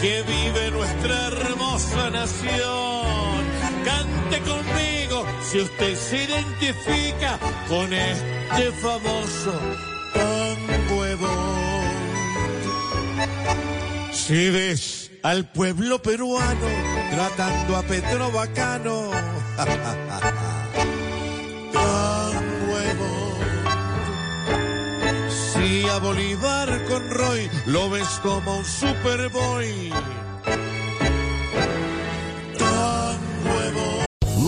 que vive nuestra hermosa nación, cante conmigo si usted se identifica con este famoso de Bond. Si ves al pueblo peruano tratando a Petro Bacano, de Bond. Si a Bolívar con Roy lo ves como un superboy,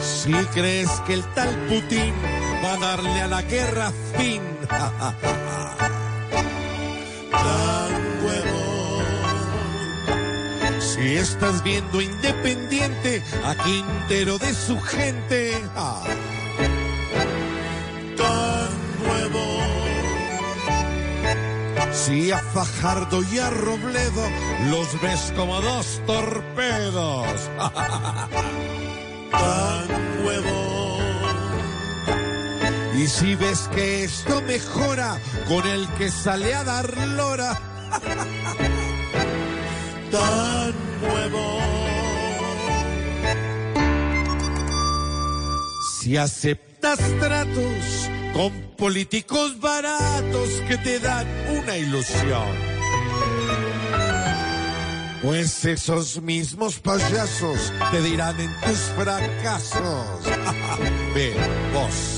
Si crees que el tal Putin va a darle a la guerra fin, tan huevo. Si estás viendo independiente a Quintero de su gente, tan nuevo. Si a Fajardo y a Robledo los ves como dos torpedos. Y si ves que esto mejora con el que sale a dar lora, tan nuevo. Si aceptas tratos con políticos baratos que te dan una ilusión. Pues esos mismos payasos te dirán en tus fracasos. Ve, vos.